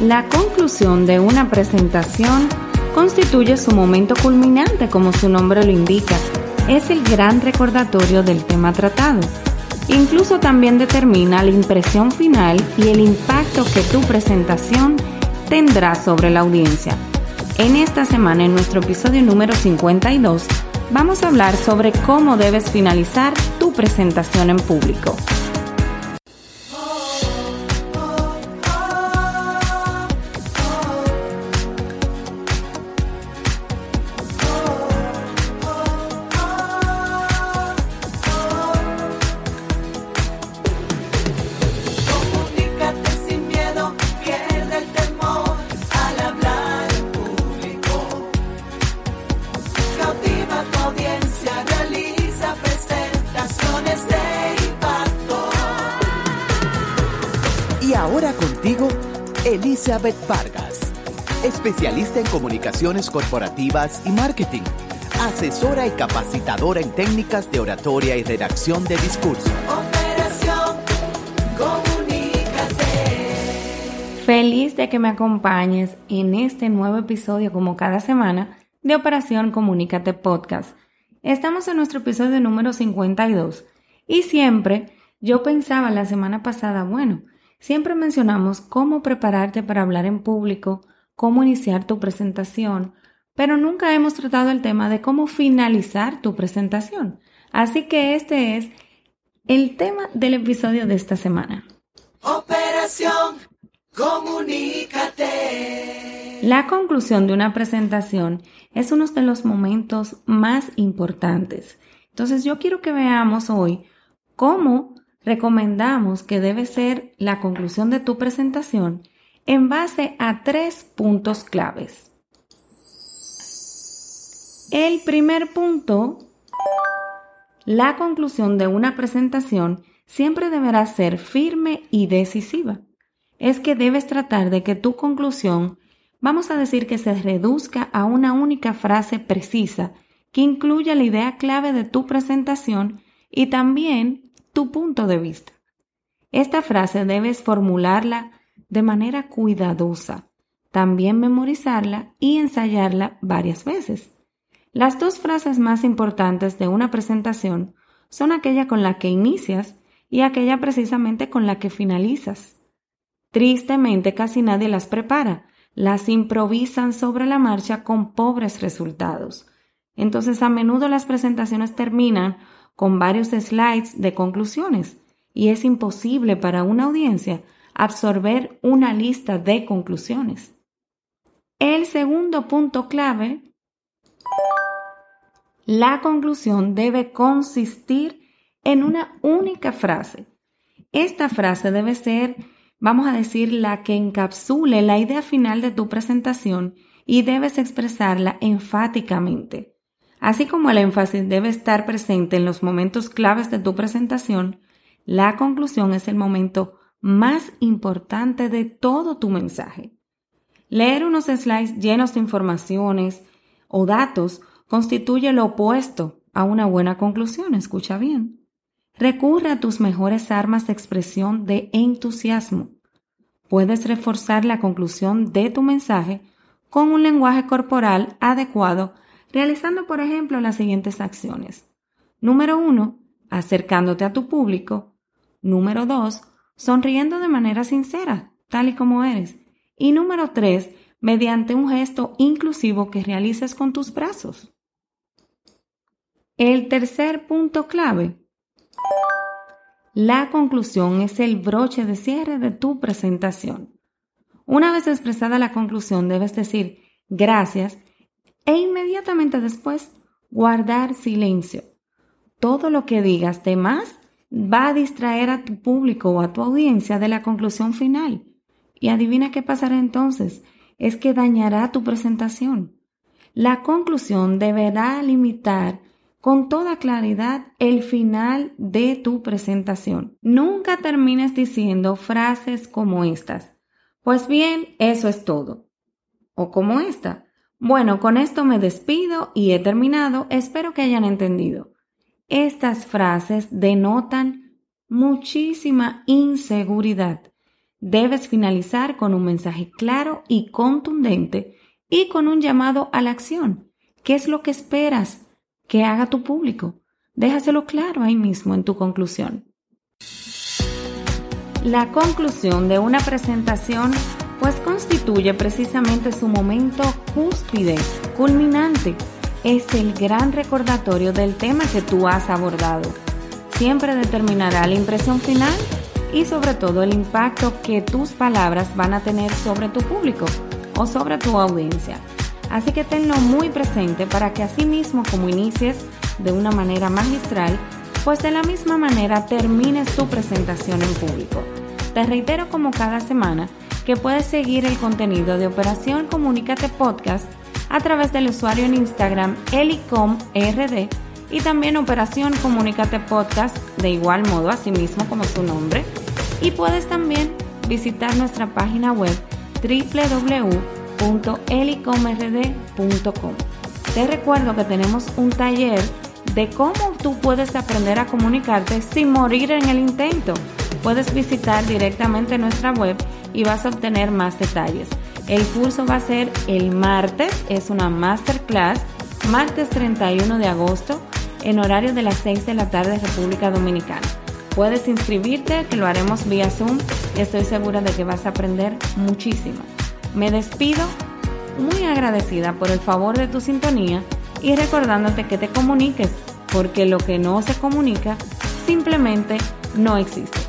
La conclusión de una presentación constituye su momento culminante, como su nombre lo indica. Es el gran recordatorio del tema tratado. Incluso también determina la impresión final y el impacto que tu presentación tendrá sobre la audiencia. En esta semana, en nuestro episodio número 52, vamos a hablar sobre cómo debes finalizar tu presentación en público. Elizabeth Vargas, especialista en comunicaciones corporativas y marketing, asesora y capacitadora en técnicas de oratoria y redacción de discurso. Operación Comunícate. Feliz de que me acompañes en este nuevo episodio como cada semana de Operación Comunícate Podcast. Estamos en nuestro episodio número 52 y siempre yo pensaba la semana pasada, bueno, Siempre mencionamos cómo prepararte para hablar en público, cómo iniciar tu presentación, pero nunca hemos tratado el tema de cómo finalizar tu presentación. Así que este es el tema del episodio de esta semana. Operación Comunícate. La conclusión de una presentación es uno de los momentos más importantes. Entonces yo quiero que veamos hoy cómo recomendamos que debe ser la conclusión de tu presentación en base a tres puntos claves. El primer punto, la conclusión de una presentación siempre deberá ser firme y decisiva. Es que debes tratar de que tu conclusión, vamos a decir que se reduzca a una única frase precisa que incluya la idea clave de tu presentación y también tu punto de vista. Esta frase debes formularla de manera cuidadosa, también memorizarla y ensayarla varias veces. Las dos frases más importantes de una presentación son aquella con la que inicias y aquella precisamente con la que finalizas. Tristemente casi nadie las prepara, las improvisan sobre la marcha con pobres resultados. Entonces a menudo las presentaciones terminan con varios slides de conclusiones y es imposible para una audiencia absorber una lista de conclusiones. El segundo punto clave, la conclusión debe consistir en una única frase. Esta frase debe ser, vamos a decir, la que encapsule la idea final de tu presentación y debes expresarla enfáticamente. Así como el énfasis debe estar presente en los momentos claves de tu presentación, la conclusión es el momento más importante de todo tu mensaje. Leer unos slides llenos de informaciones o datos constituye lo opuesto a una buena conclusión, escucha bien. Recurre a tus mejores armas de expresión de entusiasmo. Puedes reforzar la conclusión de tu mensaje con un lenguaje corporal adecuado realizando, por ejemplo, las siguientes acciones. Número uno, acercándote a tu público. Número dos, sonriendo de manera sincera, tal y como eres. Y número tres, mediante un gesto inclusivo que realices con tus brazos. El tercer punto clave. La conclusión es el broche de cierre de tu presentación. Una vez expresada la conclusión, debes decir gracias e inmediatamente después guardar silencio. Todo lo que digas de más va a distraer a tu público o a tu audiencia de la conclusión final. Y adivina qué pasará entonces. Es que dañará tu presentación. La conclusión deberá limitar con toda claridad el final de tu presentación. Nunca termines diciendo frases como estas. Pues bien, eso es todo. O como esta. Bueno, con esto me despido y he terminado. Espero que hayan entendido. Estas frases denotan muchísima inseguridad. debes finalizar con un mensaje claro y contundente y con un llamado a la acción. ¿Qué es lo que esperas que haga tu público? Déjaselo claro ahí mismo en tu conclusión. La conclusión de una presentación pues constituye precisamente su momento cúspide, culminante. Es el gran recordatorio del tema que tú has abordado. Siempre determinará la impresión final y sobre todo el impacto que tus palabras van a tener sobre tu público o sobre tu audiencia. Así que tenlo muy presente para que así mismo como inicies de una manera magistral, pues de la misma manera termines tu presentación en público. Te reitero como cada semana que puedes seguir el contenido de Operación Comunícate Podcast a través del usuario en Instagram elicomrd y también Operación Comunícate Podcast de igual modo, así mismo como su nombre. Y puedes también visitar nuestra página web www.elicomrd.com. Te recuerdo que tenemos un taller de cómo tú puedes aprender a comunicarte sin morir en el intento. Puedes visitar directamente nuestra web y vas a obtener más detalles. El curso va a ser el martes, es una masterclass, martes 31 de agosto, en horario de las 6 de la tarde República Dominicana. Puedes inscribirte, que lo haremos vía Zoom estoy segura de que vas a aprender muchísimo. Me despido muy agradecida por el favor de tu sintonía y recordándote que te comuniques, porque lo que no se comunica simplemente no existe.